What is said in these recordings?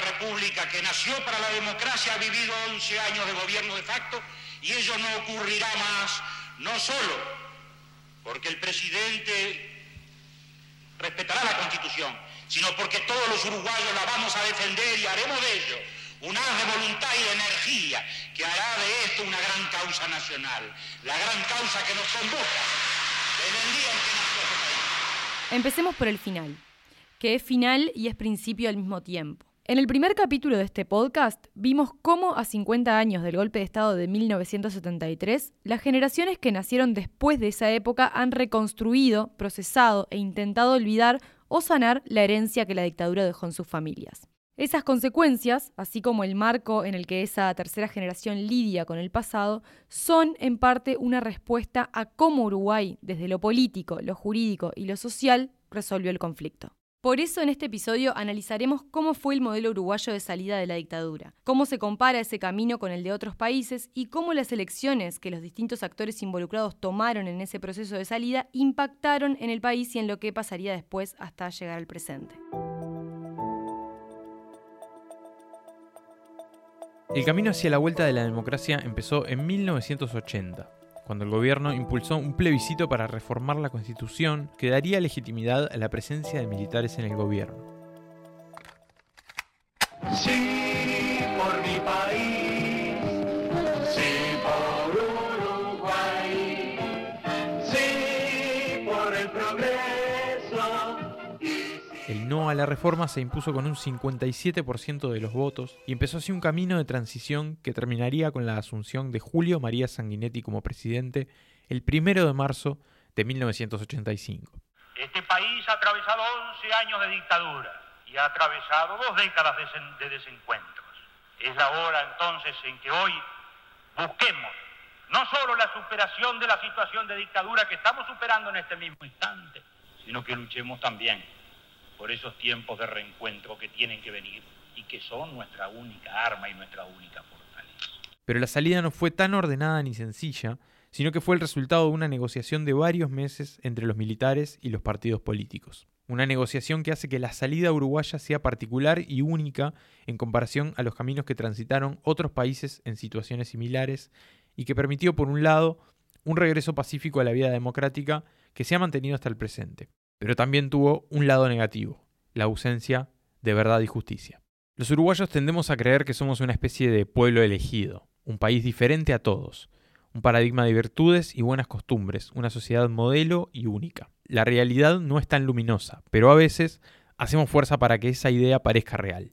república que nació para la democracia ha vivido 11 años de gobierno de facto y ello no ocurrirá más, no solo porque el presidente respetará la constitución, sino porque todos los uruguayos la vamos a defender y haremos de ello un haz de voluntad y de energía que hará de esto una gran causa nacional, la gran causa que nos convoca desde el día en que nació este país. Empecemos por el final, que es final y es principio al mismo tiempo. En el primer capítulo de este podcast vimos cómo a 50 años del golpe de Estado de 1973, las generaciones que nacieron después de esa época han reconstruido, procesado e intentado olvidar o sanar la herencia que la dictadura dejó en sus familias. Esas consecuencias, así como el marco en el que esa tercera generación lidia con el pasado, son en parte una respuesta a cómo Uruguay, desde lo político, lo jurídico y lo social, resolvió el conflicto. Por eso en este episodio analizaremos cómo fue el modelo uruguayo de salida de la dictadura, cómo se compara ese camino con el de otros países y cómo las elecciones que los distintos actores involucrados tomaron en ese proceso de salida impactaron en el país y en lo que pasaría después hasta llegar al presente. El camino hacia la vuelta de la democracia empezó en 1980 cuando el gobierno impulsó un plebiscito para reformar la constitución que daría legitimidad a la presencia de militares en el gobierno. Sí, por mi país, la reforma se impuso con un 57% de los votos y empezó así un camino de transición que terminaría con la asunción de Julio María Sanguinetti como presidente el 1 de marzo de 1985. Este país ha atravesado 11 años de dictadura y ha atravesado dos décadas de, de desencuentros. Es la hora entonces en que hoy busquemos no solo la superación de la situación de dictadura que estamos superando en este mismo instante, sino que luchemos también por esos tiempos de reencuentro que tienen que venir y que son nuestra única arma y nuestra única fortaleza. Pero la salida no fue tan ordenada ni sencilla, sino que fue el resultado de una negociación de varios meses entre los militares y los partidos políticos. Una negociación que hace que la salida uruguaya sea particular y única en comparación a los caminos que transitaron otros países en situaciones similares y que permitió, por un lado, un regreso pacífico a la vida democrática que se ha mantenido hasta el presente pero también tuvo un lado negativo, la ausencia de verdad y justicia. Los uruguayos tendemos a creer que somos una especie de pueblo elegido, un país diferente a todos, un paradigma de virtudes y buenas costumbres, una sociedad modelo y única. La realidad no es tan luminosa, pero a veces hacemos fuerza para que esa idea parezca real.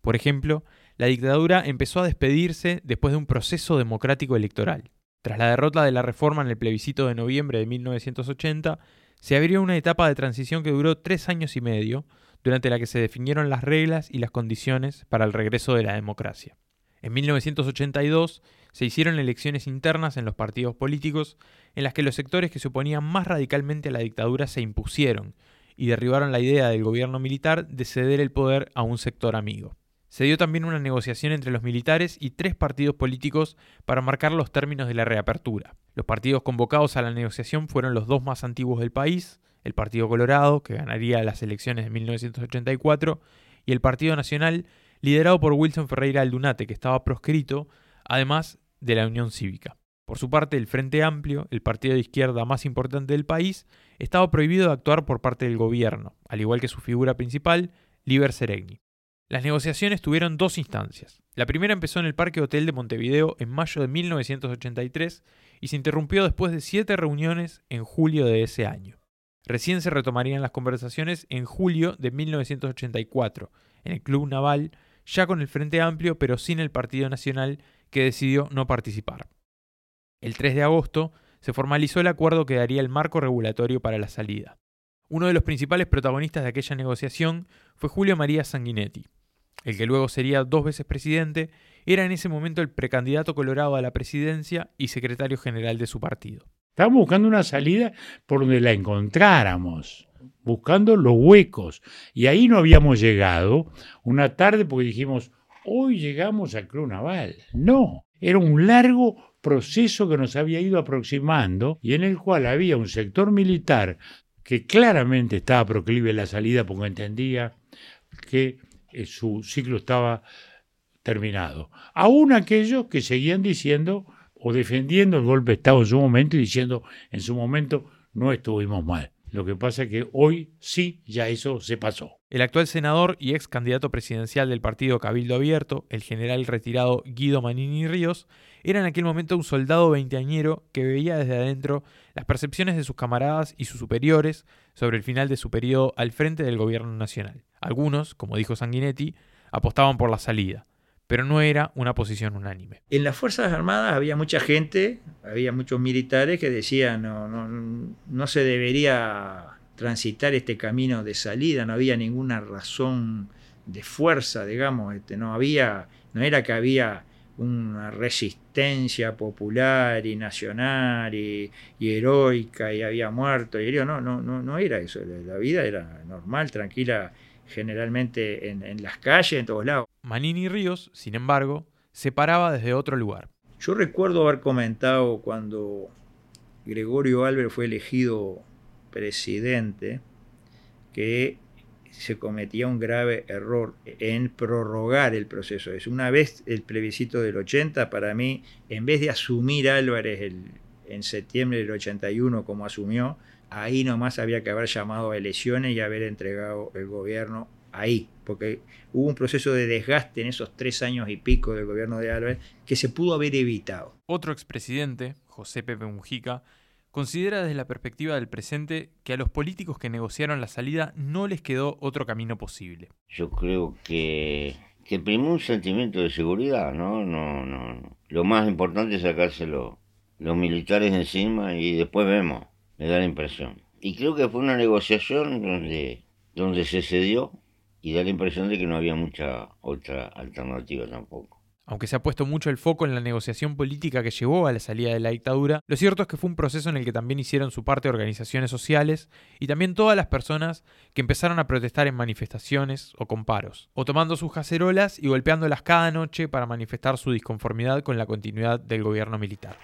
Por ejemplo, la dictadura empezó a despedirse después de un proceso democrático electoral. Tras la derrota de la reforma en el plebiscito de noviembre de 1980, se abrió una etapa de transición que duró tres años y medio, durante la que se definieron las reglas y las condiciones para el regreso de la democracia. En 1982 se hicieron elecciones internas en los partidos políticos en las que los sectores que se oponían más radicalmente a la dictadura se impusieron y derribaron la idea del gobierno militar de ceder el poder a un sector amigo. Se dio también una negociación entre los militares y tres partidos políticos para marcar los términos de la reapertura. Los partidos convocados a la negociación fueron los dos más antiguos del país, el Partido Colorado, que ganaría las elecciones de 1984, y el Partido Nacional, liderado por Wilson Ferreira Aldunate, que estaba proscrito, además de la Unión Cívica. Por su parte, el Frente Amplio, el partido de izquierda más importante del país, estaba prohibido de actuar por parte del gobierno, al igual que su figura principal, Liber Seregni. Las negociaciones tuvieron dos instancias. La primera empezó en el Parque Hotel de Montevideo en mayo de 1983 y se interrumpió después de siete reuniones en julio de ese año. Recién se retomarían las conversaciones en julio de 1984, en el Club Naval, ya con el Frente Amplio pero sin el Partido Nacional que decidió no participar. El 3 de agosto se formalizó el acuerdo que daría el marco regulatorio para la salida. Uno de los principales protagonistas de aquella negociación fue Julio María Sanguinetti, el que luego sería dos veces presidente, era en ese momento el precandidato colorado a la presidencia y secretario general de su partido. Estábamos buscando una salida por donde la encontráramos, buscando los huecos. Y ahí no habíamos llegado una tarde porque dijimos, hoy llegamos al Club Naval. No, era un largo proceso que nos había ido aproximando y en el cual había un sector militar que claramente estaba proclive a la salida porque entendía que su ciclo estaba terminado. Aún aquellos que seguían diciendo o defendiendo el golpe de Estado en su momento y diciendo en su momento no estuvimos mal. Lo que pasa es que hoy sí ya eso se pasó. El actual senador y ex candidato presidencial del partido Cabildo Abierto, el general retirado Guido Manini Ríos, era en aquel momento un soldado veinteañero que veía desde adentro las percepciones de sus camaradas y sus superiores sobre el final de su periodo al frente del gobierno nacional. Algunos, como dijo Sanguinetti, apostaban por la salida, pero no era una posición unánime. En las Fuerzas Armadas había mucha gente, había muchos militares que decían no, no, no se debería transitar este camino de salida, no había ninguna razón de fuerza, digamos, este, no había, no era que había una resistencia popular y nacional y, heroica y había muerto y no, no, no, no era eso, la vida era normal, tranquila, generalmente en, en las calles, en todos lados. Manini Ríos, sin embargo, se paraba desde otro lugar. Yo recuerdo haber comentado cuando Gregorio Álvarez fue elegido presidente que se cometía un grave error en prorrogar el proceso. Es una vez el plebiscito del 80, para mí, en vez de asumir Álvarez en septiembre del 81 como asumió, ahí nomás había que haber llamado a elecciones y haber entregado el gobierno ahí, porque hubo un proceso de desgaste en esos tres años y pico del gobierno de Álvarez que se pudo haber evitado. Otro expresidente, José Pepe Mujica, considera desde la perspectiva del presente que a los políticos que negociaron la salida no les quedó otro camino posible. Yo creo que, que primó un sentimiento de seguridad, ¿no? No, no. Lo más importante es sacárselo los militares encima y después vemos, me da la impresión. Y creo que fue una negociación donde, donde se cedió y da la impresión de que no había mucha otra alternativa tampoco. Aunque se ha puesto mucho el foco en la negociación política que llevó a la salida de la dictadura, lo cierto es que fue un proceso en el que también hicieron su parte organizaciones sociales y también todas las personas que empezaron a protestar en manifestaciones o con paros, o tomando sus cacerolas y golpeándolas cada noche para manifestar su disconformidad con la continuidad del gobierno militar.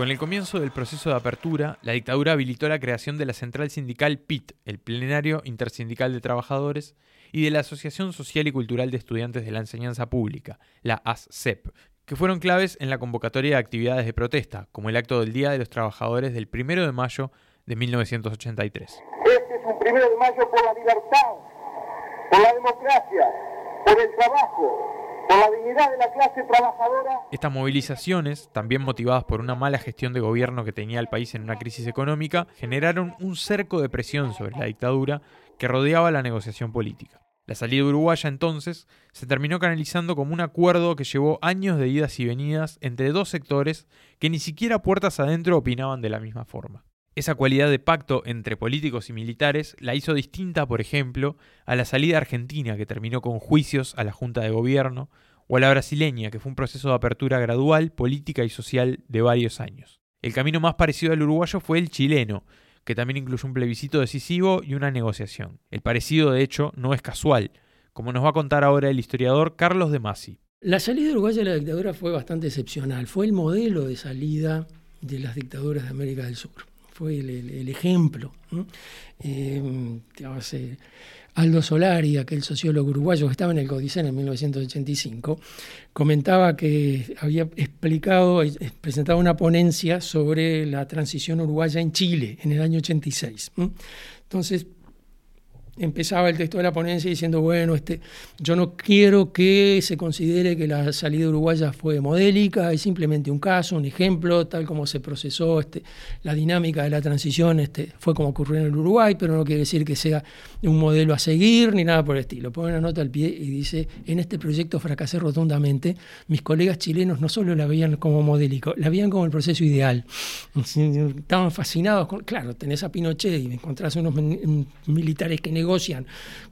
Con el comienzo del proceso de apertura, la dictadura habilitó la creación de la central sindical PIT, el Plenario Intersindical de Trabajadores, y de la Asociación Social y Cultural de Estudiantes de la Enseñanza Pública, la ASCEP, que fueron claves en la convocatoria de actividades de protesta, como el acto del Día de los Trabajadores del 1 de mayo de 1983. Este es un 1 de mayo por la libertad, por la democracia, por el trabajo, Estas movilizaciones, también motivadas por una mala gestión de gobierno que tenía el país en una crisis económica, generaron un cerco de presión sobre la dictadura que rodeaba la negociación política. La salida uruguaya entonces se terminó canalizando como un acuerdo que llevó años de idas y venidas entre dos sectores que ni siquiera puertas adentro opinaban de la misma forma. Esa cualidad de pacto entre políticos y militares la hizo distinta, por ejemplo, a la salida argentina que terminó con juicios a la Junta de Gobierno, o a la brasileña que fue un proceso de apertura gradual, política y social de varios años. El camino más parecido al uruguayo fue el chileno, que también incluyó un plebiscito decisivo y una negociación. El parecido, de hecho, no es casual, como nos va a contar ahora el historiador Carlos de Masi. La salida uruguaya de la dictadura fue bastante excepcional, fue el modelo de salida de las dictaduras de América del Sur fue el, ejemplo. Eh, Aldo Solari, aquel sociólogo uruguayo que estaba en el Codicen en 1985, comentaba que había explicado, presentado una ponencia sobre la transición uruguaya en Chile en el año 86. Entonces, empezaba el texto de la ponencia diciendo, bueno, este, yo no quiero que se considere que la salida uruguaya fue modélica, es simplemente un caso, un ejemplo, tal como se procesó este, la dinámica de la transición, este, fue como ocurrió en el Uruguay, pero no quiere decir que sea un modelo a seguir ni nada por el estilo. Pone una nota al pie y dice, en este proyecto fracasé rotundamente, mis colegas chilenos no solo la veían como modélico, la veían como el proceso ideal. Estaban fascinados con, claro, tenés a Pinochet y encontrás unos militares que negocian negocian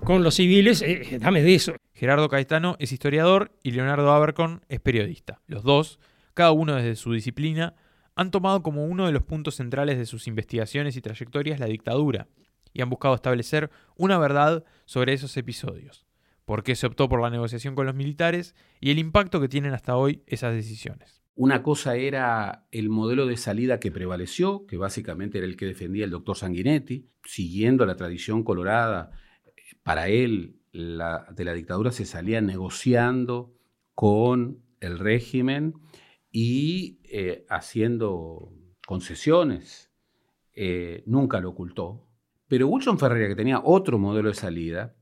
con los civiles, eh, eh, dame de eso. Gerardo Caetano es historiador y Leonardo Abercon es periodista. Los dos, cada uno desde su disciplina, han tomado como uno de los puntos centrales de sus investigaciones y trayectorias la dictadura y han buscado establecer una verdad sobre esos episodios, por qué se optó por la negociación con los militares y el impacto que tienen hasta hoy esas decisiones. Una cosa era el modelo de salida que prevaleció, que básicamente era el que defendía el doctor Sanguinetti, siguiendo la tradición colorada. Para él, de la dictadura se salía negociando con el régimen y eh, haciendo concesiones. Eh, nunca lo ocultó. Pero Wilson Ferreira, que tenía otro modelo de salida,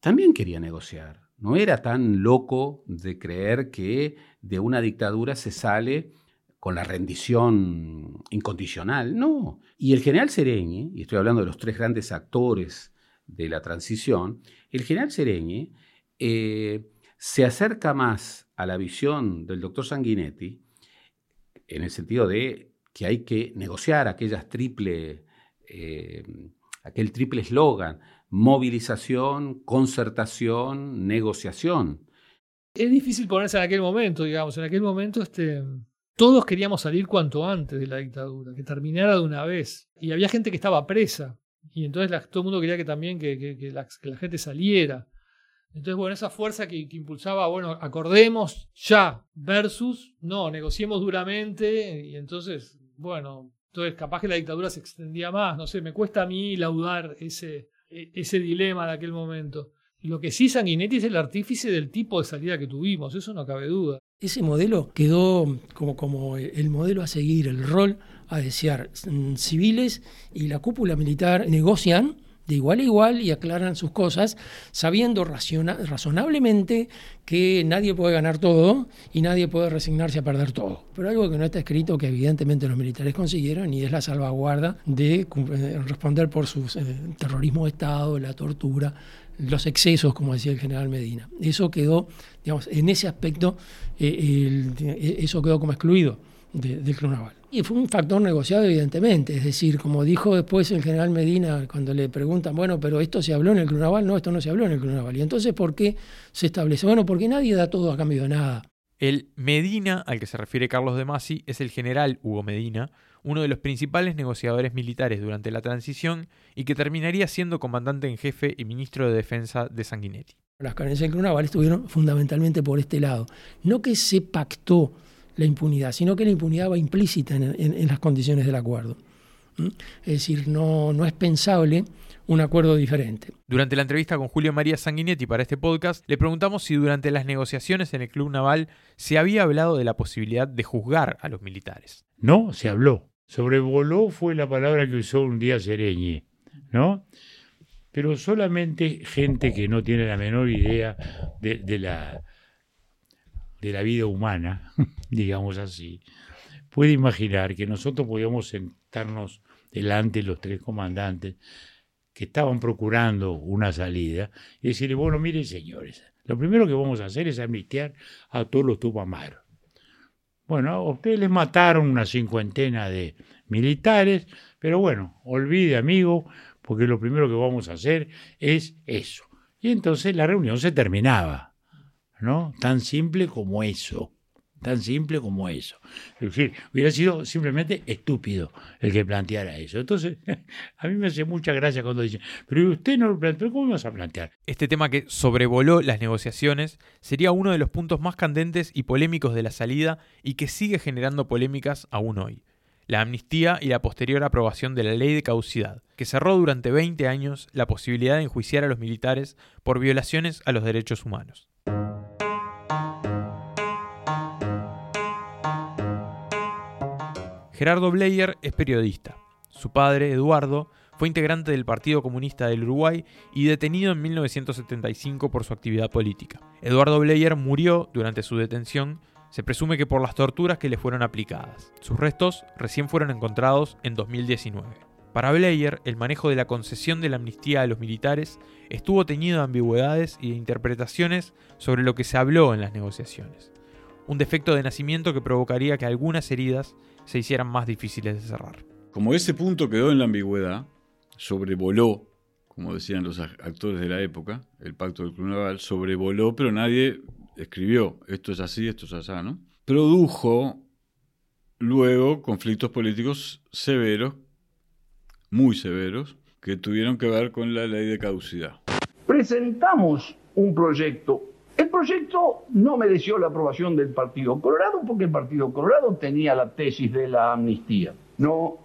también quería negociar. No era tan loco de creer que de una dictadura se sale con la rendición incondicional. No. Y el general Sereñi, y estoy hablando de los tres grandes actores de la transición, el general Sereñi eh, se acerca más a la visión del doctor Sanguinetti en el sentido de que hay que negociar aquellas triple, eh, aquel triple eslogan, movilización, concertación, negociación. Es difícil ponerse en aquel momento, digamos, en aquel momento este, todos queríamos salir cuanto antes de la dictadura, que terminara de una vez. Y había gente que estaba presa, y entonces todo el mundo quería que también que, la, gente saliera. Entonces, bueno, esa fuerza que, impulsaba, bueno, acordemos ya, versus, no, negociemos duramente, y entonces, bueno, entonces capaz que la dictadura se extendía más, no sé, me cuesta a mí laudar ese, ese dilema de aquel momento. Lo que sí Sanguinetti es el artífice del tipo de salida que tuvimos, eso no cabe duda. Ese modelo quedó como, como el modelo a seguir, el rol a desear. Mm, civiles y la cúpula militar negocian de igual a igual y aclaran sus cosas, sabiendo razonablemente que nadie puede ganar todo y nadie puede resignarse a perder todo. Pero algo que no está escrito, que evidentemente los militares consiguieron, y es la salvaguarda de eh, responder por su eh, terrorismo de Estado, la tortura, los excesos, como decía el general Medina. Eso quedó, digamos, en ese aspecto, eh, eso quedó como excluido del Club. Y fue un factor negociado, evidentemente. Es decir, como dijo después el general Medina, cuando le preguntan, bueno, pero esto se habló en el Club no, esto no se habló en el Club. Y entonces, ¿por qué se establece? Bueno, porque nadie da todo a cambio de nada. El Medina, al que se refiere Carlos de Masi, es el general Hugo Medina, uno de los principales negociadores militares durante la transición y que terminaría siendo comandante en jefe y ministro de Defensa de Sanguinetti. Las carencias del Club estuvieron fundamentalmente por este lado. No que se pactó la impunidad, sino que la impunidad va implícita en, las condiciones del acuerdo. Es decir, no, no es pensable un acuerdo diferente. Durante la entrevista con Julio María Sanguinetti para este podcast, le preguntamos si durante las negociaciones en el Club Naval se había hablado de la posibilidad de juzgar a los militares. No, se habló. Sobrevoló fue la palabra que usó un día Sereñi, ¿no? Pero solamente gente que no tiene la menor idea de la de la vida humana, digamos así, puede imaginar que nosotros podíamos sentarnos delante de los tres comandantes que estaban procurando una salida y decirle, bueno, miren señores, lo primero que vamos a hacer es amnistiar a todos los tupamaros. Bueno, a ustedes les mataron una cincuentena de militares, pero bueno, olvide amigo, porque lo primero que vamos a hacer es eso. Y entonces la reunión se terminaba. ¿No? Tan simple como eso. Tan simple como eso. Es decir, hubiera sido simplemente estúpido el que planteara eso. Entonces, a mí me hace mucha gracia cuando dicen, pero usted no lo planteó, ¿cómo vas a plantear? Este tema que sobrevoló las negociaciones sería uno de los puntos más candentes y polémicos de la salida y que sigue generando polémicas aún hoy la amnistía y la posterior aprobación de la ley de causidad, que cerró durante 20 años la posibilidad de enjuiciar a los militares por violaciones a los derechos humanos. Gerardo Bleyer es periodista. Su padre, Eduardo, fue integrante del Partido Comunista del Uruguay y detenido en 1975 por su actividad política. Eduardo Bleyer murió durante su detención, se presume que por las torturas que le fueron aplicadas. Sus restos recién fueron encontrados en 2019. Para Bleyer, el manejo de la concesión de la amnistía a los militares estuvo teñido de ambigüedades y de interpretaciones sobre lo que se habló en las negociaciones. Un defecto de nacimiento que provocaría que algunas heridas se hicieran más difíciles de cerrar. Como ese punto quedó en la ambigüedad, sobrevoló, como decían los actores de la época, el pacto del Club Naval, sobrevoló, pero nadie escribió, esto es así, esto es así, ¿no? Produjo luego conflictos políticos severos, muy severos, que tuvieron que ver con la ley de caducidad. Presentamos un proyecto El proyecto no mereció la aprobación del Partido Colorado porque el Partido Colorado tenía la tesis de la amnistía. No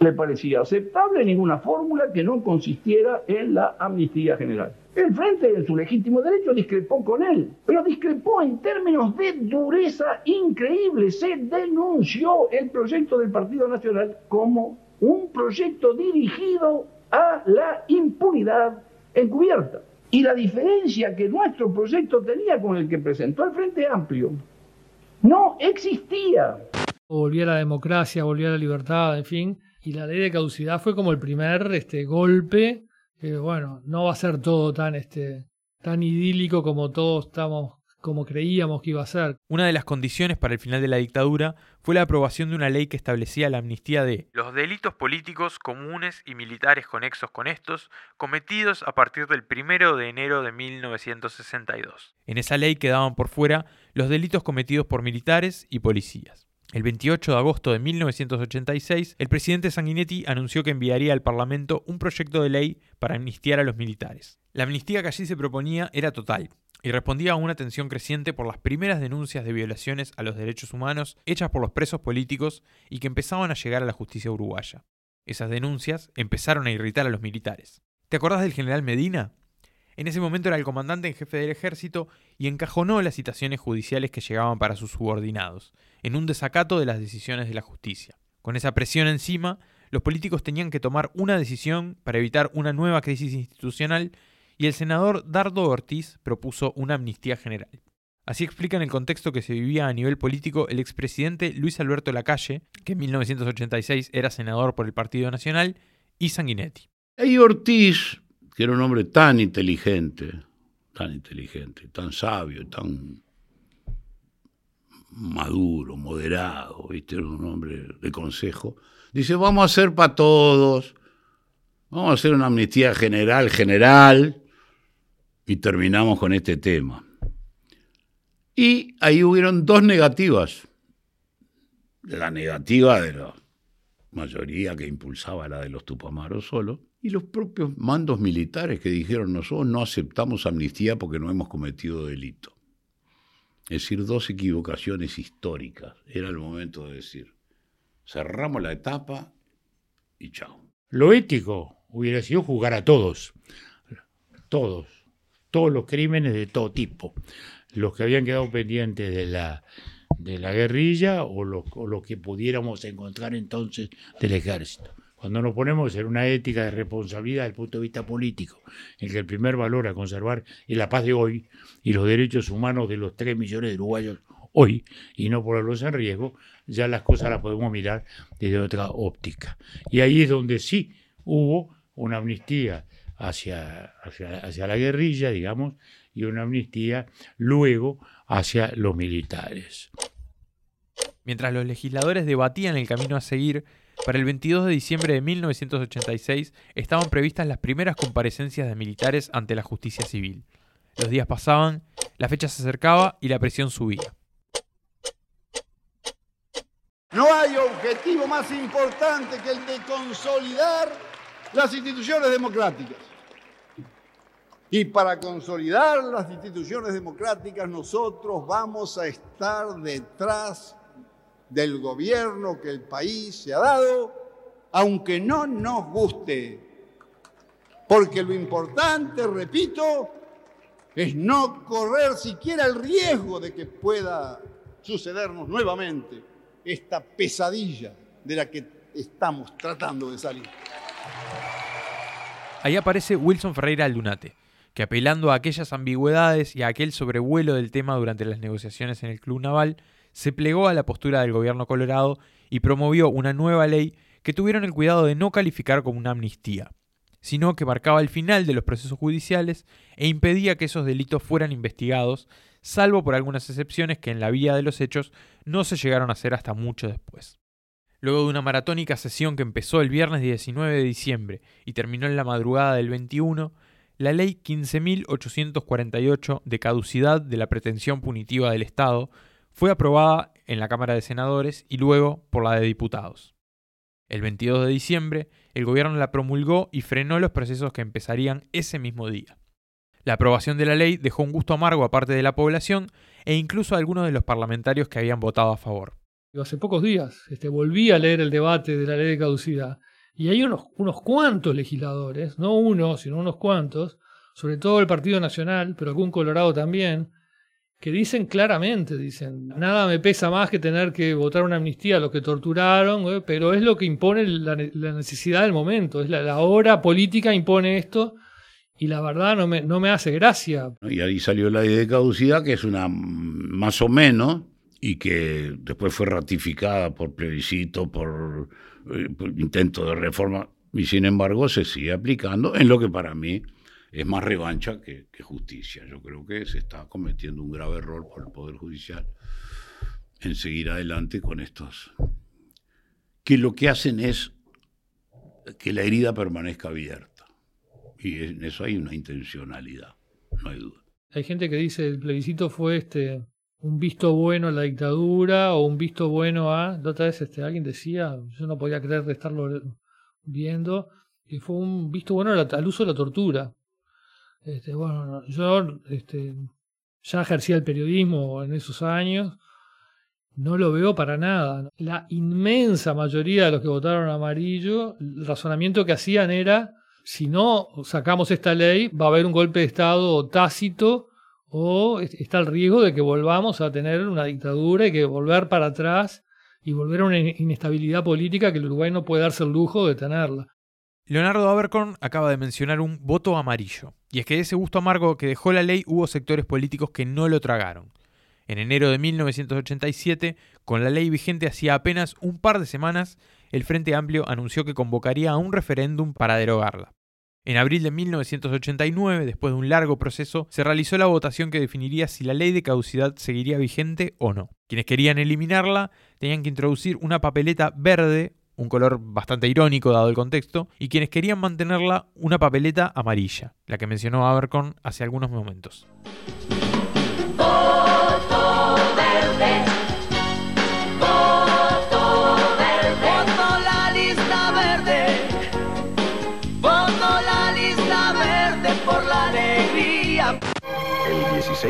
le parecía aceptable ninguna fórmula que no consistiera en la amnistía general. El Frente, en su legítimo derecho, discrepó con él, pero discrepó en términos de dureza increíble. Se denunció el proyecto del Partido Nacional como un proyecto dirigido a la impunidad encubierta. Y la diferencia que nuestro proyecto tenía con el que presentó el Frente Amplio no existía. Volvía la democracia, volvía la libertad, en fin. Y la ley de caducidad fue como el primer este, golpe que, bueno, no va a ser todo tan, este, tan idílico como todos estamos como creíamos que iba a ser. Una de las condiciones para el final de la dictadura fue la aprobación de una ley que establecía la amnistía de los delitos políticos comunes y militares conexos con estos cometidos a partir del 1 de enero de 1962. En esa ley quedaban por fuera los delitos cometidos por militares y policías. El 28 de agosto de 1986, el presidente Sanguinetti anunció que enviaría al Parlamento un proyecto de ley para amnistiar a los militares. La amnistía que allí se proponía era total, y respondía a una tensión creciente por las primeras denuncias de violaciones a los derechos humanos hechas por los presos políticos y que empezaban a llegar a la justicia uruguaya. Esas denuncias empezaron a irritar a los militares. ¿Te acordás del general Medina? En ese momento era el comandante en jefe del ejército y encajonó las citaciones judiciales que llegaban para sus subordinados, en un desacato de las decisiones de la justicia. Con esa presión encima, los políticos tenían que tomar una decisión para evitar una nueva crisis institucional y el senador Dardo Ortiz propuso una amnistía general. Así explica en el contexto que se vivía a nivel político el expresidente Luis Alberto Lacalle, que en 1986 era senador por el Partido Nacional, y Sanguinetti. Y Ortiz, que era un hombre tan inteligente, tan inteligente, tan sabio, tan maduro, moderado, ¿viste? era un hombre de consejo, dice, vamos a hacer para todos, vamos a hacer una amnistía general, general, y terminamos con este tema. Y ahí hubieron dos negativas. La negativa de la mayoría que impulsaba la de los Tupamaros solo, y los propios mandos militares que dijeron nosotros no aceptamos amnistía porque no hemos cometido delito. Es decir, dos equivocaciones históricas. Era el momento de decir, cerramos la etapa y chao. Lo ético hubiera sido jugar a todos, todos, todos los crímenes de todo tipo, los que habían quedado pendientes de la, de la guerrilla o los lo que pudiéramos encontrar entonces del ejército. Cuando nos ponemos en una ética de responsabilidad desde el punto de vista político, en que el primer valor a conservar es la paz de hoy y los derechos humanos de los 3 millones de uruguayos hoy y no ponerlos en riesgo, ya las cosas las podemos mirar desde otra óptica. Y ahí es donde sí hubo una amnistía hacia, hacia, la guerrilla, digamos, y una amnistía luego hacia los militares. Mientras los legisladores debatían el camino a seguir, para el 22 de diciembre de 1986 estaban previstas las primeras comparecencias de militares ante la justicia civil. Los días pasaban, la fecha se acercaba y la presión subía. No hay objetivo más importante que el de consolidar las instituciones democráticas. Y para consolidar las instituciones democráticas nosotros vamos a estar detrás del gobierno que el país se ha dado, aunque no nos guste. Porque lo importante, repito, es no correr siquiera el riesgo de que pueda sucedernos nuevamente esta pesadilla de la que estamos tratando de salir. Ahí aparece Wilson Ferreira Aldunate que apelando a aquellas ambigüedades y a aquel sobrevuelo del tema durante las negociaciones en el Club Naval, se plegó a la postura del gobierno colorado y promovió una nueva ley que tuvieron el cuidado de no calificar como una amnistía, sino que marcaba el final de los procesos judiciales e impedía que esos delitos fueran investigados, salvo por algunas excepciones que en la vía de los hechos no se llegaron a hacer hasta mucho después. Luego de una maratónica sesión que empezó el viernes 19 de diciembre y terminó en la madrugada del 21, la Ley 15.848 de caducidad de la pretensión punitiva del Estado fue aprobada en la Cámara de Senadores y luego por la de Diputados. El 22 de diciembre, el gobierno la promulgó y frenó los procesos que empezarían ese mismo día. La aprobación de la ley dejó un gusto amargo a parte de la población e incluso a algunos de los parlamentarios que habían votado a favor. Hace pocos días este, volví a leer el debate de la ley de caducidad y hay unos, unos cuantos legisladores, no uno, sino unos cuantos, sobre todo el Partido Nacional, pero algún Colorado también, que dicen claramente, dicen, nada me pesa más que tener que votar una amnistía a los que torturaron, eh, pero es lo que impone la, necesidad del momento, es la, hora política impone esto y la verdad no me, no me hace gracia. Y ahí salió la ley de caducidad, que es una más o menos, y que después fue ratificada por plebiscito, por, eh, por intento de reforma, y sin embargo se sigue aplicando en lo que para mí es más revancha que, justicia. Yo creo que se está cometiendo un grave error por el Poder Judicial en seguir adelante con estos, que lo que hacen es que la herida permanezca abierta. Y en eso hay una intencionalidad, no hay duda. Hay gente que dice el plebiscito fue este un visto bueno a la dictadura o un visto bueno a. La otra vez este, alguien decía, yo no podía creer de estarlo viendo, que fue un visto bueno al uso de la tortura. Este, bueno, yo este, ya ejercía el periodismo en esos años, no lo veo para nada. La inmensa mayoría de los que votaron amarillo, el razonamiento que hacían era, si no sacamos esta ley, va a haber un golpe de Estado tácito o está el riesgo de que volvamos a tener una dictadura y que volver para atrás y volver a una inestabilidad política que el Uruguay no puede darse el lujo de tenerla. Leonardo Abercorn acaba de mencionar un voto amarillo, y es que de ese gusto amargo que dejó la ley hubo sectores políticos que no lo tragaron. En enero de 1987, con la ley vigente hacía apenas un par de semanas, el Frente Amplio anunció que convocaría a un referéndum para derogarla. En abril de 1989, después de un largo proceso, se realizó la votación que definiría si la ley de caducidad seguiría vigente o no. Quienes querían eliminarla tenían que introducir una papeleta verde un color bastante irónico dado el contexto, y quienes querían mantenerla una papeleta amarilla, la que mencionó Abercorn hace algunos momentos.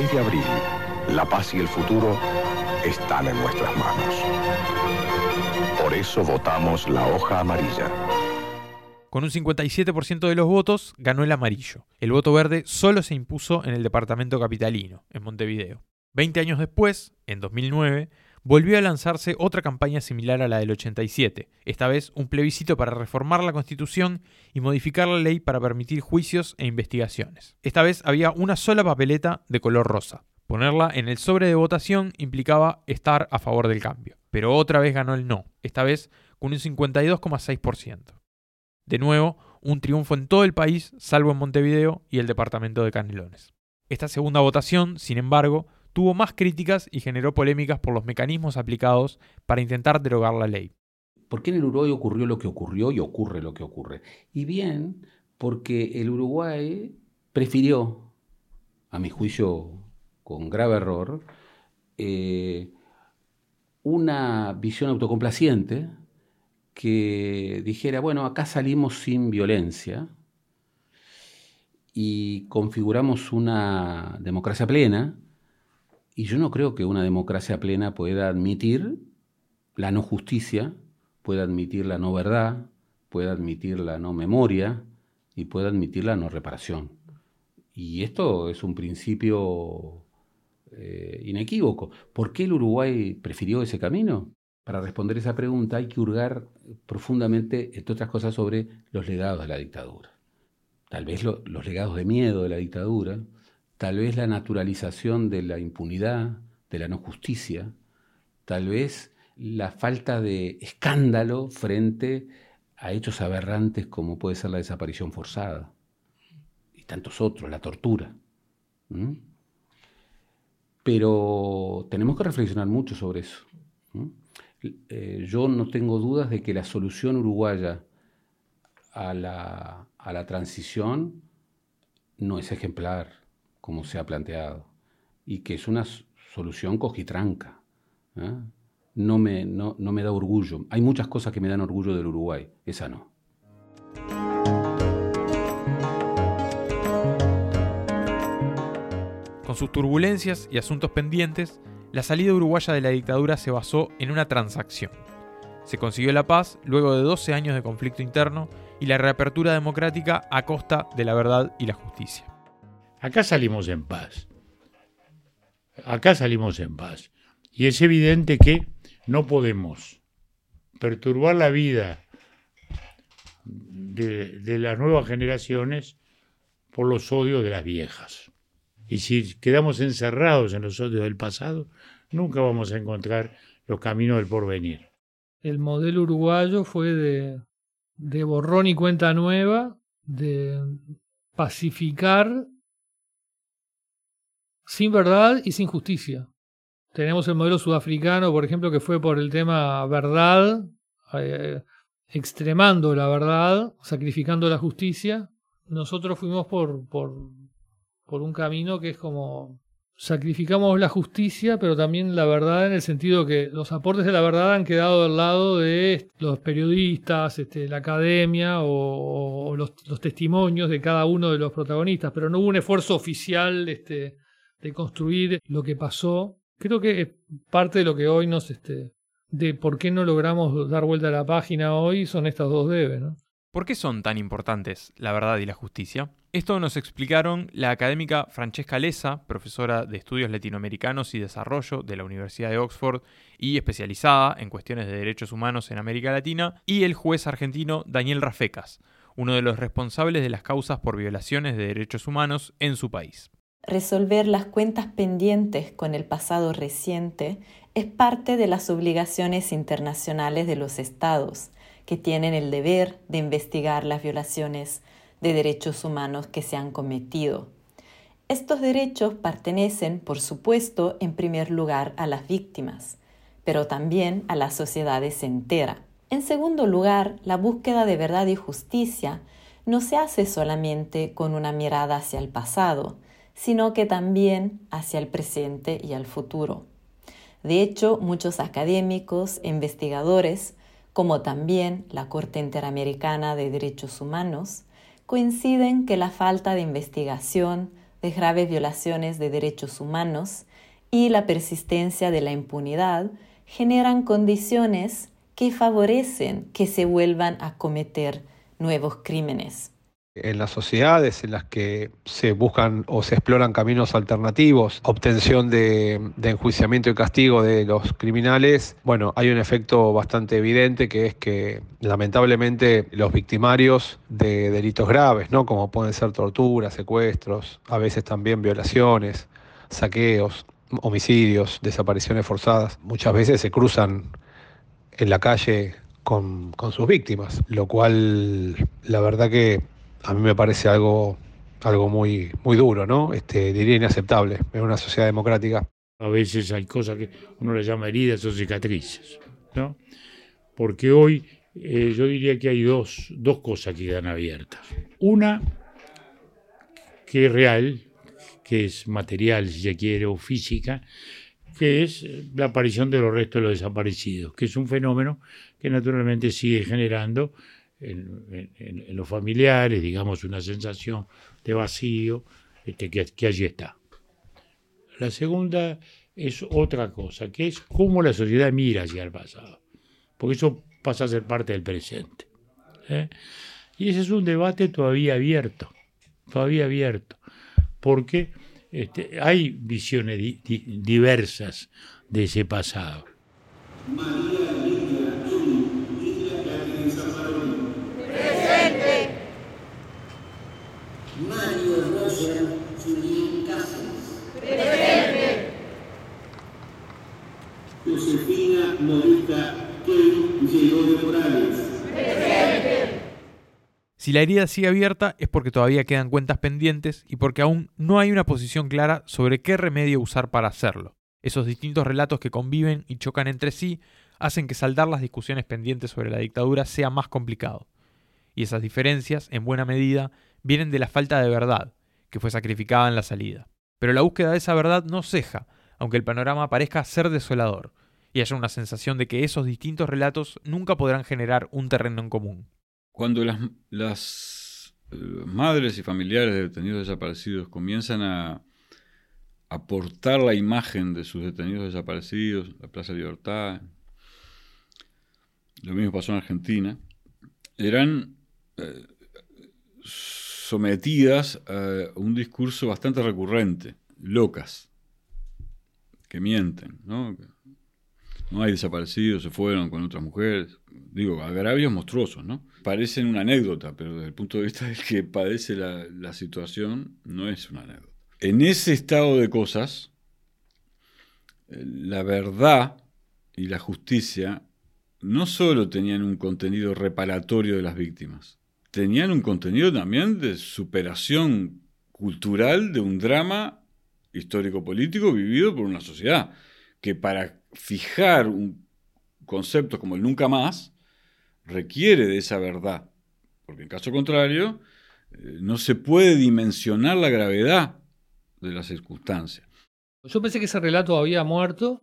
El 16 de abril, la paz y el futuro están en nuestras manos. Por eso votamos la hoja amarilla. Con un 57% de los votos ganó el amarillo. El voto verde solo se impuso en el departamento capitalino, en Montevideo. Veinte años después, en 2009, volvió a lanzarse otra campaña similar a la del 87, esta vez un plebiscito para reformar la Constitución y modificar la ley para permitir juicios e investigaciones. Esta vez había una sola papeleta de color rosa. Ponerla en el sobre de votación implicaba estar a favor del cambio. Pero otra vez ganó el no, esta vez con un 52,6%. De nuevo, un triunfo en todo el país, salvo en Montevideo y el departamento de Canelones. Esta segunda votación, sin embargo, tuvo más críticas y generó polémicas por los mecanismos aplicados para intentar derogar la ley. ¿Por qué en el Uruguay ocurrió lo que ocurrió y ocurre lo que ocurre? Y bien, porque el Uruguay prefirió, a mi juicio con grave error, eh, una visión autocomplaciente que dijera, bueno, acá salimos sin violencia y configuramos una democracia plena, y yo no creo que una democracia plena pueda admitir la no justicia, pueda admitir la no verdad, pueda admitir la no memoria y pueda admitir la no reparación. Y esto es un principio eh, inequívoco. ¿Por qué el Uruguay prefirió ese camino? Para responder esa pregunta hay que hurgar profundamente, entre otras cosas, sobre los legados de la dictadura. Tal vez los legados de miedo de la dictadura, tal vez la naturalización de la impunidad, de la no justicia, tal vez la falta de escándalo frente a hechos aberrantes como puede ser la desaparición forzada y tantos otros, la tortura. Pero tenemos que reflexionar mucho sobre eso. Eh, yo no tengo dudas de que la solución uruguaya a la, a la transición no es ejemplar, como se ha planteado, y que es una solución cogitranca. ¿eh? No, me, no, no me da orgullo. Hay muchas cosas que me dan orgullo del Uruguay, esa no. Con sus turbulencias y asuntos pendientes, la salida uruguaya de la dictadura se basó en una transacción. Se consiguió la paz luego de 12 años de conflicto interno y la reapertura democrática a costa de la verdad y la justicia. Acá salimos en paz. Acá salimos en paz. Y es evidente que no podemos perturbar la vida de, las nuevas generaciones por los odios de las viejas. Y si quedamos encerrados en los odios del pasado, nunca vamos a encontrar los caminos del porvenir. El modelo uruguayo fue de, de borrón y cuenta nueva, de pacificar sin verdad y sin justicia. Tenemos el modelo sudafricano, por ejemplo, que fue por el tema verdad, eh, extremando la verdad, sacrificando la justicia. Nosotros fuimos por, por, un camino que es como sacrificamos la justicia, pero también la verdad en el sentido que los aportes de la verdad han quedado al lado de los periodistas, este, la academia o, los, testimonios de cada uno de los protagonistas, pero no hubo un esfuerzo oficial este, de construir lo que pasó. Creo que parte de lo que hoy nos, este, de por qué no logramos dar vuelta a la página hoy son estas dos debes, ¿no? ¿Por qué son tan importantes la verdad y la justicia? Esto nos explicaron la académica Francesca Lesa, profesora de Estudios Latinoamericanos y Desarrollo de la Universidad de Oxford y especializada en cuestiones de derechos humanos en América Latina, y el juez argentino Daniel Rafecas, uno de los responsables de las causas por violaciones de derechos humanos en su país. Resolver las cuentas pendientes con el pasado reciente es parte de las obligaciones internacionales de los estados, que tienen el deber de investigar las violaciones de derechos humanos que se han cometido. Estos derechos pertenecen, por supuesto, en primer lugar a las víctimas, pero también a las sociedades entera. En segundo lugar, la búsqueda de verdad y justicia no se hace solamente con una mirada hacia el pasado, sino que también hacia el presente y al futuro. De hecho, muchos académicos investigadores, como también la Corte Interamericana de Derechos Humanos, coinciden que la falta de investigación de graves violaciones de derechos humanos y la persistencia de la impunidad generan condiciones que favorecen que se vuelvan a cometer nuevos crímenes en las sociedades en las que se buscan o se exploran caminos alternativos, obtención de, enjuiciamiento y castigo de los criminales, bueno, hay un efecto bastante evidente que es que lamentablemente los victimarios de delitos graves, ¿no? como pueden ser torturas, secuestros, a veces también violaciones, saqueos, homicidios, desapariciones forzadas, muchas veces se cruzan en la calle con sus víctimas, lo cual la verdad que a mí me parece algo, algo muy, muy duro, ¿no? Este, diría inaceptable en una sociedad democrática. A veces hay cosas que uno le llama heridas o cicatrices, ¿no? Porque hoy eh, yo diría que hay dos, dos cosas que quedan abiertas. Una, que es real, que es material, si se quiere, o física, que es la aparición de los restos de los desaparecidos, que es un fenómeno que naturalmente sigue generando en, en, en, los familiares, digamos, una sensación de vacío, este, que, que allí está. La segunda es otra cosa, que es cómo la sociedad mira hacia el pasado, porque eso pasa a ser parte del presente. ¿eh? Y ese es un debate todavía abierto, todavía abierto, porque este, hay visiones di, di, diversas de ese pasado. María Si la herida sigue abierta es porque todavía quedan cuentas pendientes y porque aún no hay una posición clara sobre qué remedio usar para hacerlo. Esos distintos relatos que conviven y chocan entre sí hacen que saldar las discusiones pendientes sobre la dictadura sea más complicado. Y esas diferencias, en buena medida, vienen de la falta de verdad, que fue sacrificada en la salida. Pero la búsqueda de esa verdad no ceja, aunque el panorama parezca ser desolador, y haya una sensación de que esos distintos relatos nunca podrán generar un terreno en común. Cuando las, las eh, madres y familiares de detenidos desaparecidos comienzan a, aportar la imagen de sus detenidos desaparecidos, la Plaza Libertad, lo mismo pasó en Argentina, eran eh, sometidas a un discurso bastante recurrente, locas, que mienten, ¿no? No hay desaparecidos, se fueron con otras mujeres. Digo, agravios monstruosos, ¿no? Parecen una anécdota, pero desde el punto de vista del que padece la, la situación, no es una anécdota. En ese estado de cosas, eh, la verdad y la justicia no solo tenían un contenido reparatorio de las víctimas, tenían un contenido también de superación cultural de un drama histórico-político vivido por una sociedad, que para fijar un concepto como el nunca más requiere de esa verdad, porque en caso contrario eh, no se puede dimensionar la gravedad de las circunstancias. Yo pensé que ese relato había muerto,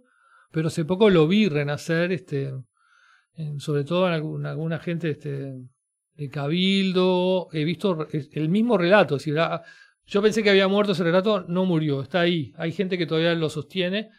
pero hace poco lo vi renacer, este, sobre todo en, alguna gente este, de Cabildo. He visto el mismo relato. Ah, yo pensé que había muerto ese relato, no murió, está ahí. Hay gente que todavía lo sostiene.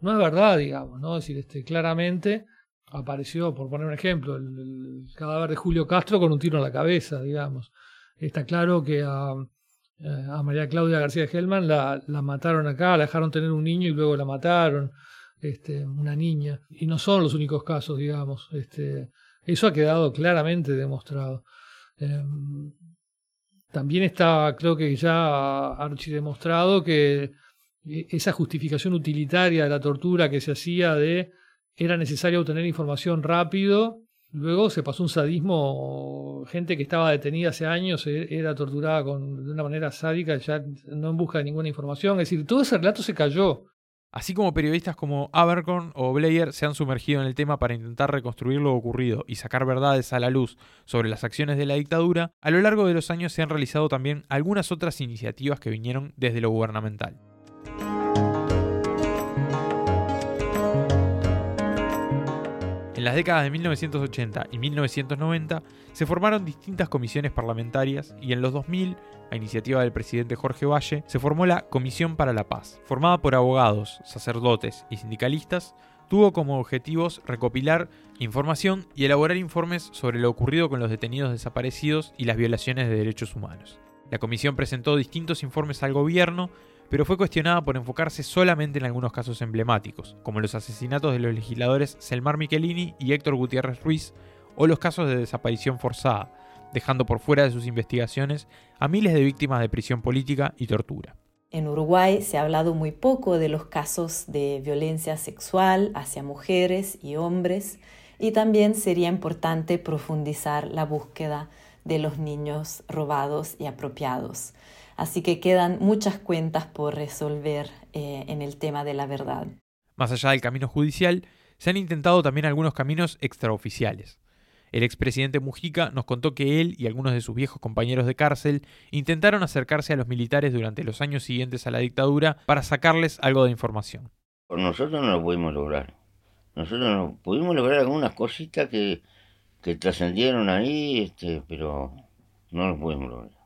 No es verdad, digamos, ¿no? Es decir, este, claramente apareció, por poner un ejemplo, el, cadáver de Julio Castro con un tiro en la cabeza, digamos. Está claro que a, a María Claudia García Gelman la, la mataron acá, la dejaron tener un niño y luego la mataron este, una niña. Y no son los únicos casos, digamos. Este, eso ha quedado claramente demostrado. Em, también está, creo que ya archi demostrado que esa justificación utilitaria de la tortura que se hacía de era necesario obtener información rápido. Luego se pasó un sadismo, gente que estaba detenida hace años e, era torturada con, de una manera sádica, ya no en busca de ninguna información. Es decir, todo ese relato se cayó. Así como periodistas como Abercorn o Blair se han sumergido en el tema para intentar reconstruir lo ocurrido y sacar verdades a la luz sobre las acciones de la dictadura, a lo largo de los años se han realizado también algunas otras iniciativas que vinieron desde lo gubernamental. En las décadas de 1980 y 1990 se formaron distintas comisiones parlamentarias y en los 2000, a iniciativa del presidente Jorge Valle, se formó la Comisión para la Paz, formada por abogados, sacerdotes y sindicalistas, tuvo como objetivos recopilar información y elaborar informes sobre lo ocurrido con los detenidos desaparecidos y las violaciones de derechos humanos. La comisión presentó distintos informes al gobierno pero fue cuestionada por enfocarse solamente en algunos casos emblemáticos, como los asesinatos de los legisladores Selmar Michelini y Héctor Gutiérrez Ruiz, o los casos de desaparición forzada, dejando por fuera de sus investigaciones a miles de víctimas de prisión política y tortura. En Uruguay se ha hablado muy poco de los casos de violencia sexual hacia mujeres y hombres y también sería importante profundizar la búsqueda de los niños robados y apropiados. Así que quedan muchas cuentas por resolver eh, en el tema de la verdad. Más allá del camino judicial, se han intentado también algunos caminos extraoficiales. El expresidente Mujica nos contó que él y algunos de sus viejos compañeros de cárcel intentaron acercarse a los militares durante los años siguientes a la dictadura para sacarles algo de información. Por nosotros no lo pudimos lograr. Nosotros no pudimos lograr algunas cositas que, que trascendieron ahí, este, pero no lo pudimos lograr.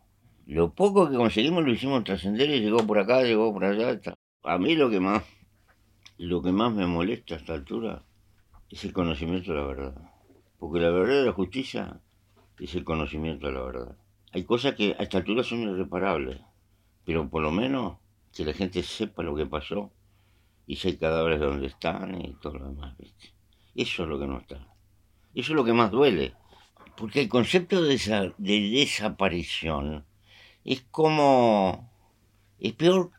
Lo poco que conseguimos lo hicimos trascender y llegó por acá, llegó por allá. A mí lo que más, lo que más me molesta a esta altura es el conocimiento de la verdad. Porque la verdad de la justicia es el conocimiento de la verdad. Hay cosas que a esta altura son irreparables, pero por lo menos que la gente sepa lo que pasó y si hay cadáveres donde están y todo lo demás. Eso es lo que no está. Eso es lo que más duele. Porque el concepto de, de desaparición es como... es peor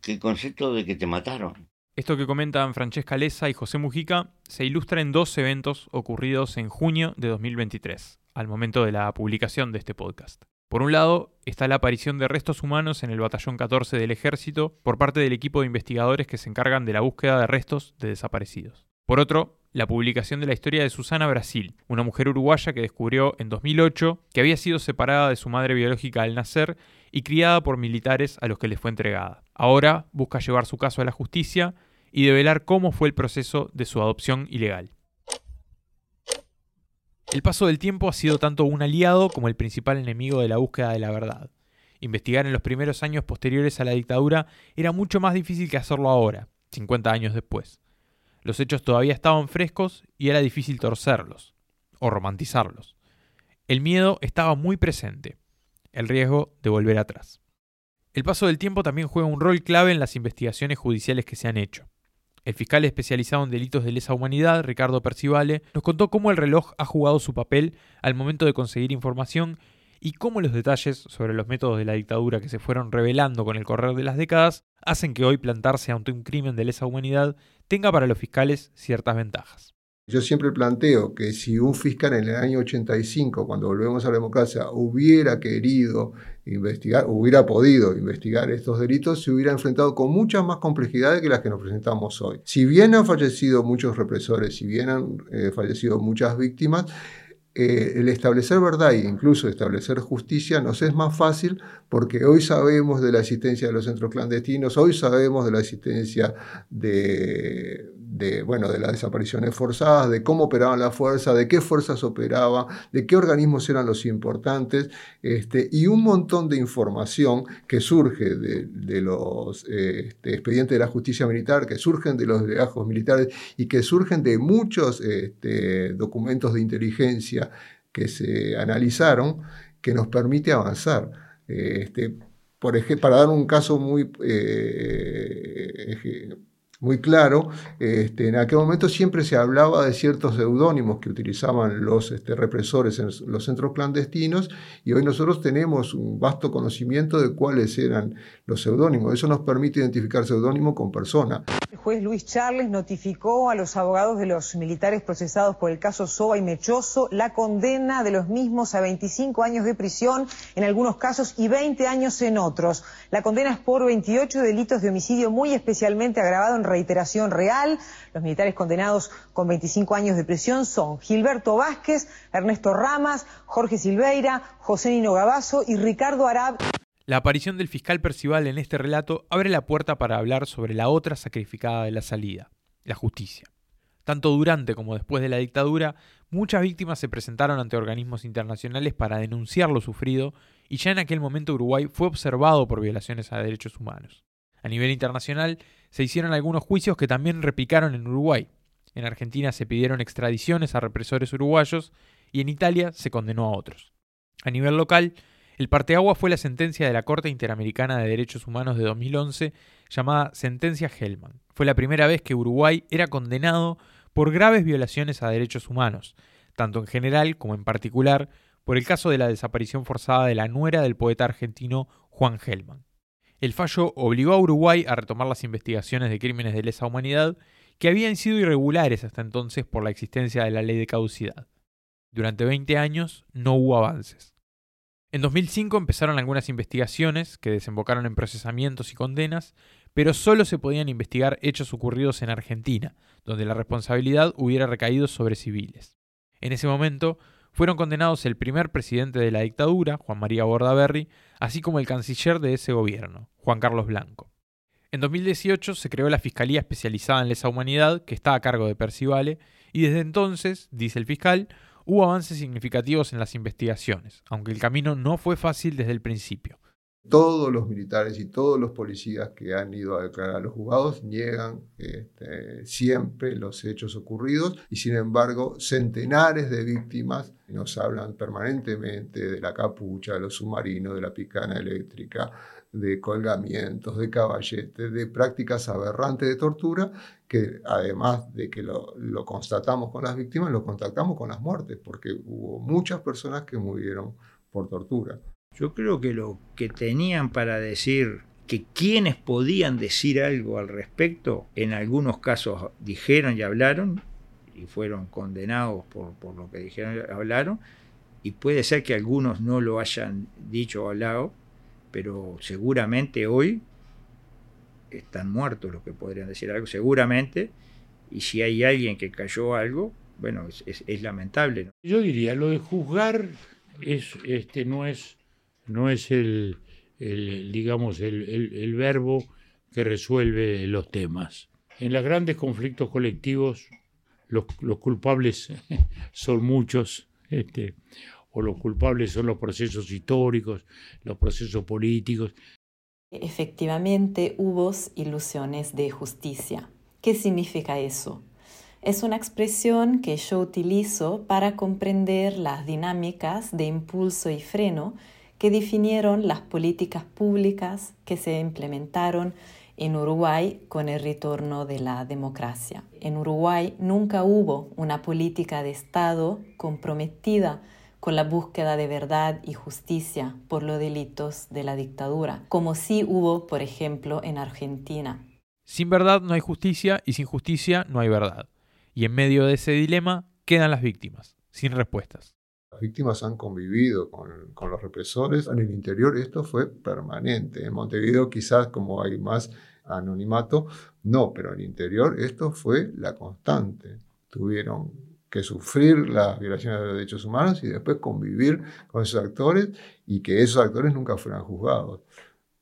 que el concepto de que te mataron. Esto que comentan Francesca Leza y José Mujica se ilustra en dos eventos ocurridos en junio de 2023, al momento de la publicación de este podcast. Por un lado, está la aparición de restos humanos en el Batallón 14 del Ejército por parte del equipo de investigadores que se encargan de la búsqueda de restos de desaparecidos. Por otro, la publicación de la historia de Susana Brasil, una mujer uruguaya que descubrió en 2008 que había sido separada de su madre biológica al nacer y criada por militares a los que le fue entregada. Ahora busca llevar su caso a la justicia y develar cómo fue el proceso de su adopción ilegal. El paso del tiempo ha sido tanto un aliado como el principal enemigo de la búsqueda de la verdad. Investigar en los primeros años posteriores a la dictadura era mucho más difícil que hacerlo ahora, 50 años después. Los hechos todavía estaban frescos y era difícil torcerlos, o romantizarlos. El miedo estaba muy presente, el riesgo de volver atrás. El paso del tiempo también juega un rol clave en las investigaciones judiciales que se han hecho. El fiscal especializado en delitos de lesa humanidad, Ricardo Percivale, nos contó cómo el reloj ha jugado su papel al momento de conseguir información y cómo los detalles sobre los métodos de la dictadura que se fueron revelando con el correr de las décadas hacen que hoy plantarse ante un crimen de lesa humanidad tenga para los fiscales ciertas ventajas. Yo siempre planteo que si un fiscal en el año 85, cuando volvemos a la democracia, hubiera querido investigar, hubiera podido investigar estos delitos, se hubiera enfrentado con muchas más complejidades que las que nos presentamos hoy. Si bien han fallecido muchos represores, si bien han eh, fallecido muchas víctimas, el establecer verdad e incluso establecer justicia nos es más fácil porque hoy sabemos de la existencia de los centros clandestinos, hoy sabemos de la existencia de, de, bueno, de las desapariciones forzadas, de cómo operaban las fuerzas, de qué fuerzas operaban, de qué organismos eran los importantes, este, y un montón de información que surge de, los eh, este, expedientes de la justicia militar, que surgen de los legajos militares y que surgen de muchos este, documentos de inteligencia que se analizaron, que nos permite avanzar. Este, por ejemplo, para dar un caso muy eh, muy claro. Este, en aquel momento siempre se hablaba de ciertos seudónimos que utilizaban los este, represores en los centros clandestinos y hoy nosotros tenemos un vasto conocimiento de cuáles eran los seudónimos. Eso nos permite identificar seudónimo con persona. El juez Luis Charles notificó a los abogados de los militares procesados por el caso Soba y Mechoso la condena de los mismos a 25 años de prisión en algunos casos y 20 años en otros. La condena es por 28 delitos de homicidio muy especialmente agravado en reiteración real. Los militares condenados con 25 años de prisión son Gilberto Vázquez, Ernesto Ramas, Jorge Silveira, José Nino Gabazo y Ricardo Arab. La aparición del fiscal Percival en este relato abre la puerta para hablar sobre la otra sacrificada de la salida, la justicia. Tanto durante como después de la dictadura, muchas víctimas se presentaron ante organismos internacionales para denunciar lo sufrido y ya en aquel momento Uruguay fue observado por violaciones a derechos humanos. A nivel internacional, se hicieron algunos juicios que también replicaron en Uruguay. En Argentina se pidieron extradiciones a represores uruguayos y en Italia se condenó a otros. A nivel local, el parteagua fue la sentencia de la Corte Interamericana de Derechos Humanos de 2011 llamada Sentencia Hellman. Fue la primera vez que Uruguay era condenado por graves violaciones a derechos humanos, tanto en general como en particular por el caso de la desaparición forzada de la nuera del poeta argentino Juan Hellman. El fallo obligó a Uruguay a retomar las investigaciones de crímenes de lesa humanidad que habían sido irregulares hasta entonces por la existencia de la ley de caducidad. Durante 20 años no hubo avances. En 2005 empezaron algunas investigaciones que desembocaron en procesamientos y condenas, pero solo se podían investigar hechos ocurridos en Argentina, donde la responsabilidad hubiera recaído sobre civiles. En ese momento, fueron condenados el primer presidente de la dictadura, Juan María Bordaberry, así como el canciller de ese gobierno, Juan Carlos Blanco. En 2018 se creó la Fiscalía Especializada en Lesa Humanidad, que está a cargo de Percivale, y desde entonces, dice el fiscal, hubo avances significativos en las investigaciones, aunque el camino no fue fácil desde el principio. Todos los militares y todos los policías que han ido a declarar a los juzgados niegan este, siempre los hechos ocurridos y sin embargo centenares de víctimas nos hablan permanentemente de la capucha, de los submarinos, de la picana eléctrica, de colgamientos, de caballetes, de prácticas aberrantes de tortura, que además de que lo, lo, constatamos con las víctimas, lo contactamos con las muertes, porque hubo muchas personas que murieron por tortura. Yo creo que lo que tenían para decir, que quienes podían decir algo al respecto, en algunos casos dijeron y hablaron, y fueron condenados por, por lo que dijeron y hablaron, y puede ser que algunos no lo hayan dicho o hablado, pero seguramente hoy están muertos los que podrían decir algo, seguramente, y si hay alguien que cayó algo, bueno, es, es, lamentable. Yo diría, lo de juzgar es, este, no es no es el, digamos, el, verbo que resuelve los temas. En los grandes conflictos colectivos los, culpables son muchos, este, o los culpables son los procesos históricos, los procesos políticos. Efectivamente, hubo ilusiones de justicia. ¿Qué significa eso? Es una expresión que yo utilizo para comprender las dinámicas de impulso y freno que definieron las políticas públicas que se implementaron en Uruguay con el retorno de la democracia. En Uruguay nunca hubo una política de Estado comprometida con la búsqueda de verdad y justicia por los delitos de la dictadura, como sí hubo, por ejemplo, en Argentina. Sin verdad no hay justicia y sin justicia no hay verdad. Y en medio de ese dilema quedan las víctimas, sin respuestas. Las víctimas han convivido con, con, los represores. En el interior esto fue permanente. En Montevideo quizás como hay más anonimato, no, pero en el interior esto fue la constante. Tuvieron que sufrir las violaciones de los derechos humanos y después convivir con esos actores y que esos actores nunca fueran juzgados.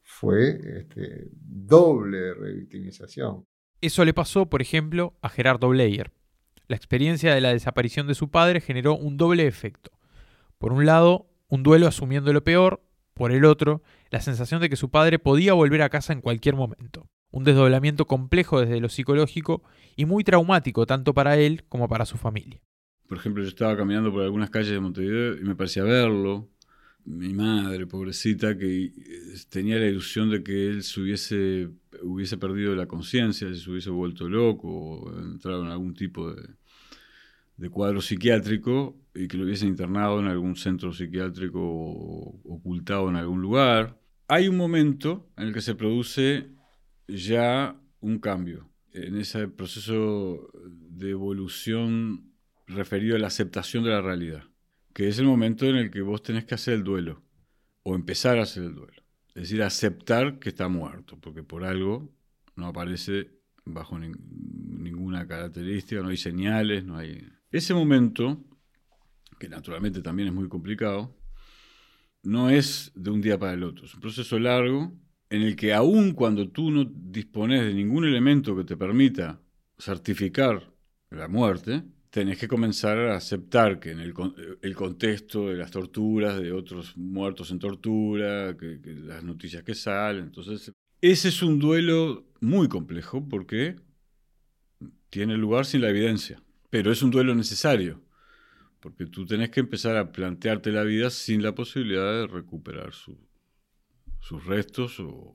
Fue este, doble revictimización. Eso le pasó, por ejemplo, a Gerardo Bleyer. La experiencia de la desaparición de su padre generó un doble efecto. Por un lado, un duelo asumiendo lo peor, por el otro, la sensación de que su padre podía volver a casa en cualquier momento. Un desdoblamiento complejo desde lo psicológico y muy traumático tanto para él como para su familia. Por ejemplo, yo estaba caminando por algunas calles de Montevideo y me parecía verlo. Mi madre, pobrecita, que eh, tenía la ilusión de que él se hubiese, hubiese perdido la conciencia, se hubiese vuelto loco o entrado en algún tipo de, de cuadro psiquiátrico y que lo hubiesen internado en algún centro psiquiátrico o ocultado en algún lugar. Hay un momento en el que se produce ya un cambio en ese proceso de evolución referido a la aceptación de la realidad, que es el momento en el que vos tenés que hacer el duelo, o empezar a hacer el duelo. Es decir, aceptar que está muerto, porque por algo no aparece bajo ninguna característica, no hay señales, no hay... Ese momento, que naturalmente también es muy complicado, no es de un día para el otro, es un proceso largo en el que aun cuando tú no dispones de ningún elemento que te permita certificar la muerte, tenés que comenzar a aceptar que en el, contexto de las torturas, de otros muertos en tortura, que las noticias que salen, entonces ese es un duelo muy complejo porque tiene lugar sin la evidencia, pero es un duelo necesario, porque tú tenés que empezar a plantearte la vida sin la posibilidad de recuperar su, sus restos o,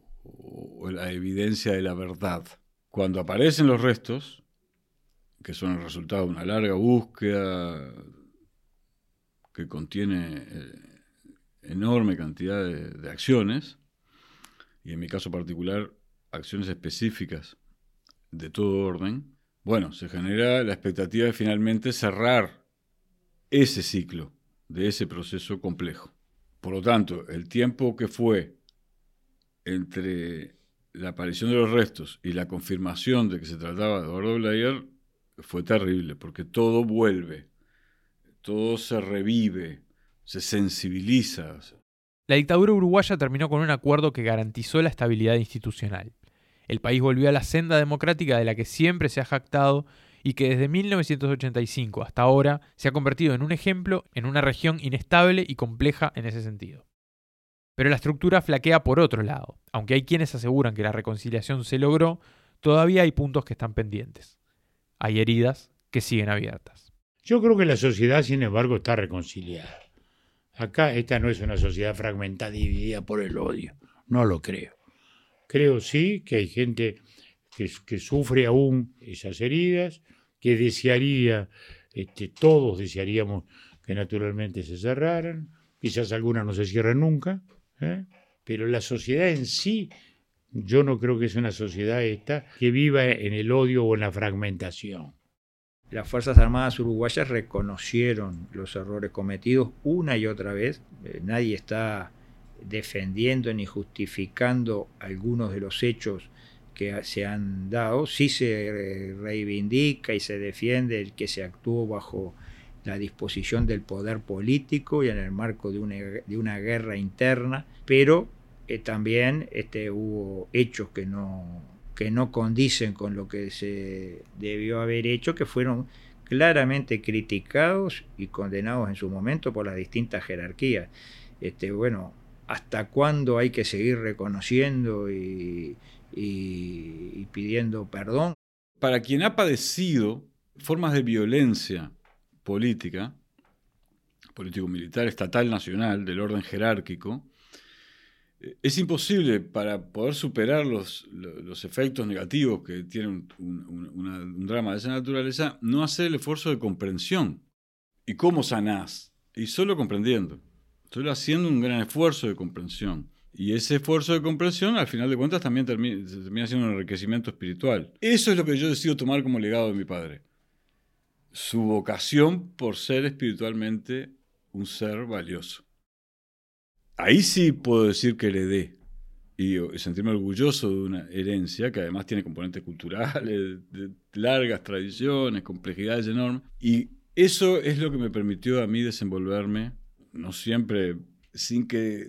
la evidencia de la verdad. Cuando aparecen los restos, que son el resultado de una larga búsqueda que contiene eh, enorme cantidad de acciones, y en mi caso particular, acciones específicas de todo orden, bueno, se genera la expectativa de finalmente cerrar ese ciclo de ese proceso complejo. Por lo tanto, el tiempo que fue entre la aparición de los restos y la confirmación de que se trataba de Eduardo Blair fue terrible, porque todo vuelve, todo se revive, se sensibiliza. La dictadura uruguaya terminó con un acuerdo que garantizó la estabilidad institucional. El país volvió a la senda democrática de la que siempre se ha jactado y que desde 1985 hasta ahora se ha convertido en un ejemplo en una región inestable y compleja en ese sentido. Pero la estructura flaquea por otro lado. Aunque hay quienes aseguran que la reconciliación se logró, todavía hay puntos que están pendientes. Hay heridas que siguen abiertas. Yo creo que la sociedad, sin embargo, está reconciliada. Acá esta no es una sociedad fragmentada, dividida por el odio. No lo creo. Creo sí que hay gente que, sufre aún esas heridas, que desearía, este, todos desearíamos que naturalmente se cerraran, quizás algunas no se cierren nunca, ¿eh? Pero la sociedad en sí, yo no creo que es una sociedad esta que viva en el odio o en la fragmentación. Las Fuerzas Armadas uruguayas reconocieron los errores cometidos una y otra vez. Eh, nadie está defendiendo ni justificando algunos de los hechos que se han dado. Sí se reivindica y se defiende el que se actuó bajo la disposición del poder político y en el marco de una, de una guerra interna, pero eh, también este, hubo hechos que no, que no condicen con lo que se debió haber hecho, que fueron claramente criticados y condenados en su momento por las distintas jerarquías. Este, bueno, ¿hasta cuándo hay que seguir reconociendo y, y pidiendo perdón? Para quien ha padecido formas de violencia política, político-militar, estatal, nacional, del orden jerárquico, eh, es imposible para poder superar los, los efectos negativos que tiene un, drama de esa naturaleza, no hacer el esfuerzo de comprensión. ¿Y cómo sanás? Y solo comprendiendo, solo haciendo un gran esfuerzo de comprensión. Y ese esfuerzo de comprensión, al final de cuentas, también termina, termina siendo un enriquecimiento espiritual. Eso es lo que yo decido tomar como legado de mi padre. Su vocación por ser espiritualmente un ser valioso. Ahí sí puedo decir que heredé y sentirme orgulloso de una herencia que además tiene componentes culturales, de largas tradiciones, complejidades enormes. Y eso es lo que me permitió a mí desenvolverme, no siempre sin que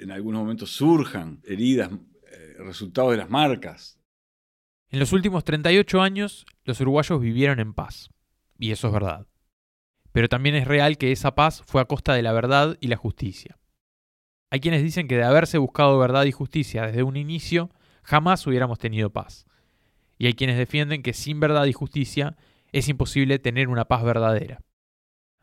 en algunos momentos surjan heridas, eh, resultados de las marcas. En los últimos 38 años, los uruguayos vivieron en paz. Y eso es verdad. Pero también es real que esa paz fue a costa de la verdad y la justicia. Hay quienes dicen que de haberse buscado verdad y justicia desde un inicio, jamás hubiéramos tenido paz. Y hay quienes defienden que sin verdad y justicia es imposible tener una paz verdadera.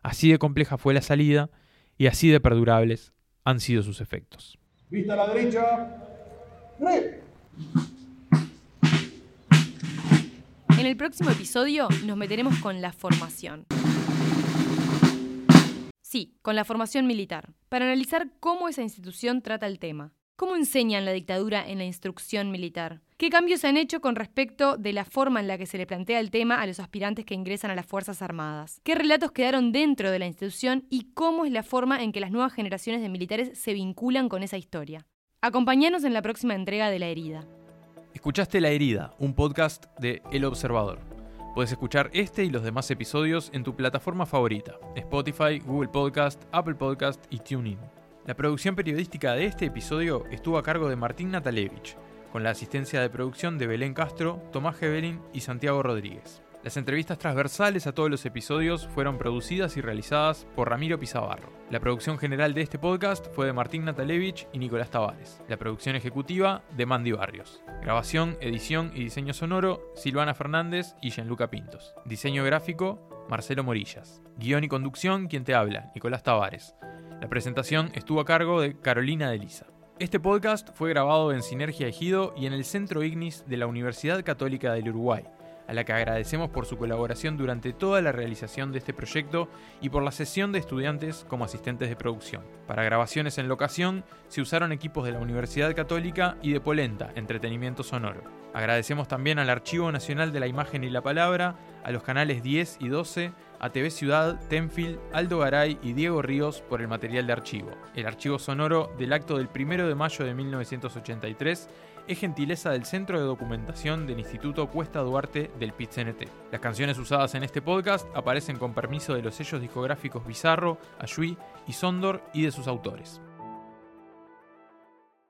Así de compleja fue la salida y así de perdurables han sido sus efectos. Vista a la derecha. En el próximo episodio nos meteremos con la formación. Sí, con la formación militar, para analizar cómo esa institución trata el tema. ¿Cómo enseñan la dictadura en la instrucción militar? ¿Qué cambios se han hecho con respecto de la forma en la que se le plantea el tema a los aspirantes que ingresan a las Fuerzas Armadas? ¿Qué relatos quedaron dentro de la institución y cómo es la forma en que las nuevas generaciones de militares se vinculan con esa historia? Acompáñanos en la próxima entrega de La Herida. Escuchaste La Herida, un podcast de El Observador. Puedes escuchar este y los demás episodios en tu plataforma favorita, Spotify, Google Podcast, Apple Podcast y TuneIn. La producción periodística de este episodio estuvo a cargo de Martín Natalevich con la asistencia de producción de Belén Castro, Tomás Gebelin y Santiago Rodríguez. Las entrevistas transversales a todos los episodios fueron producidas y realizadas por Ramiro Pizabarro. La producción general de este podcast fue de Martín Natalevich y Nicolás Tavares. La producción ejecutiva de Mandy Barrios. Grabación, edición y diseño sonoro, Silvana Fernández y Gianluca Pintos. Diseño gráfico, Marcelo Morillas. Guión y conducción, quien te habla, Nicolás Tavares. La presentación estuvo a cargo de Carolina de Lisa. Este podcast fue grabado en Sinergia Ejido y en el Centro Ignis de la Universidad Católica del Uruguay, a la que agradecemos por su colaboración durante toda la realización de este proyecto y por la sesión de estudiantes como asistentes de producción. Para grabaciones en locación se usaron equipos de la Universidad Católica y de Polenta, Entretenimiento Sonoro. Agradecemos también al Archivo Nacional de la Imagen y la Palabra, a los canales 10 y 12, a TV Ciudad, Tenfield, Aldo Garay y Diego Ríos por el material de archivo. El archivo sonoro del acto del 1 de mayo de 1983 es gentileza del Centro de Documentación del Instituto Cuesta Duarte del pit Las canciones usadas en este podcast aparecen con permiso de los sellos discográficos Bizarro, Ayui y Sondor y de sus autores.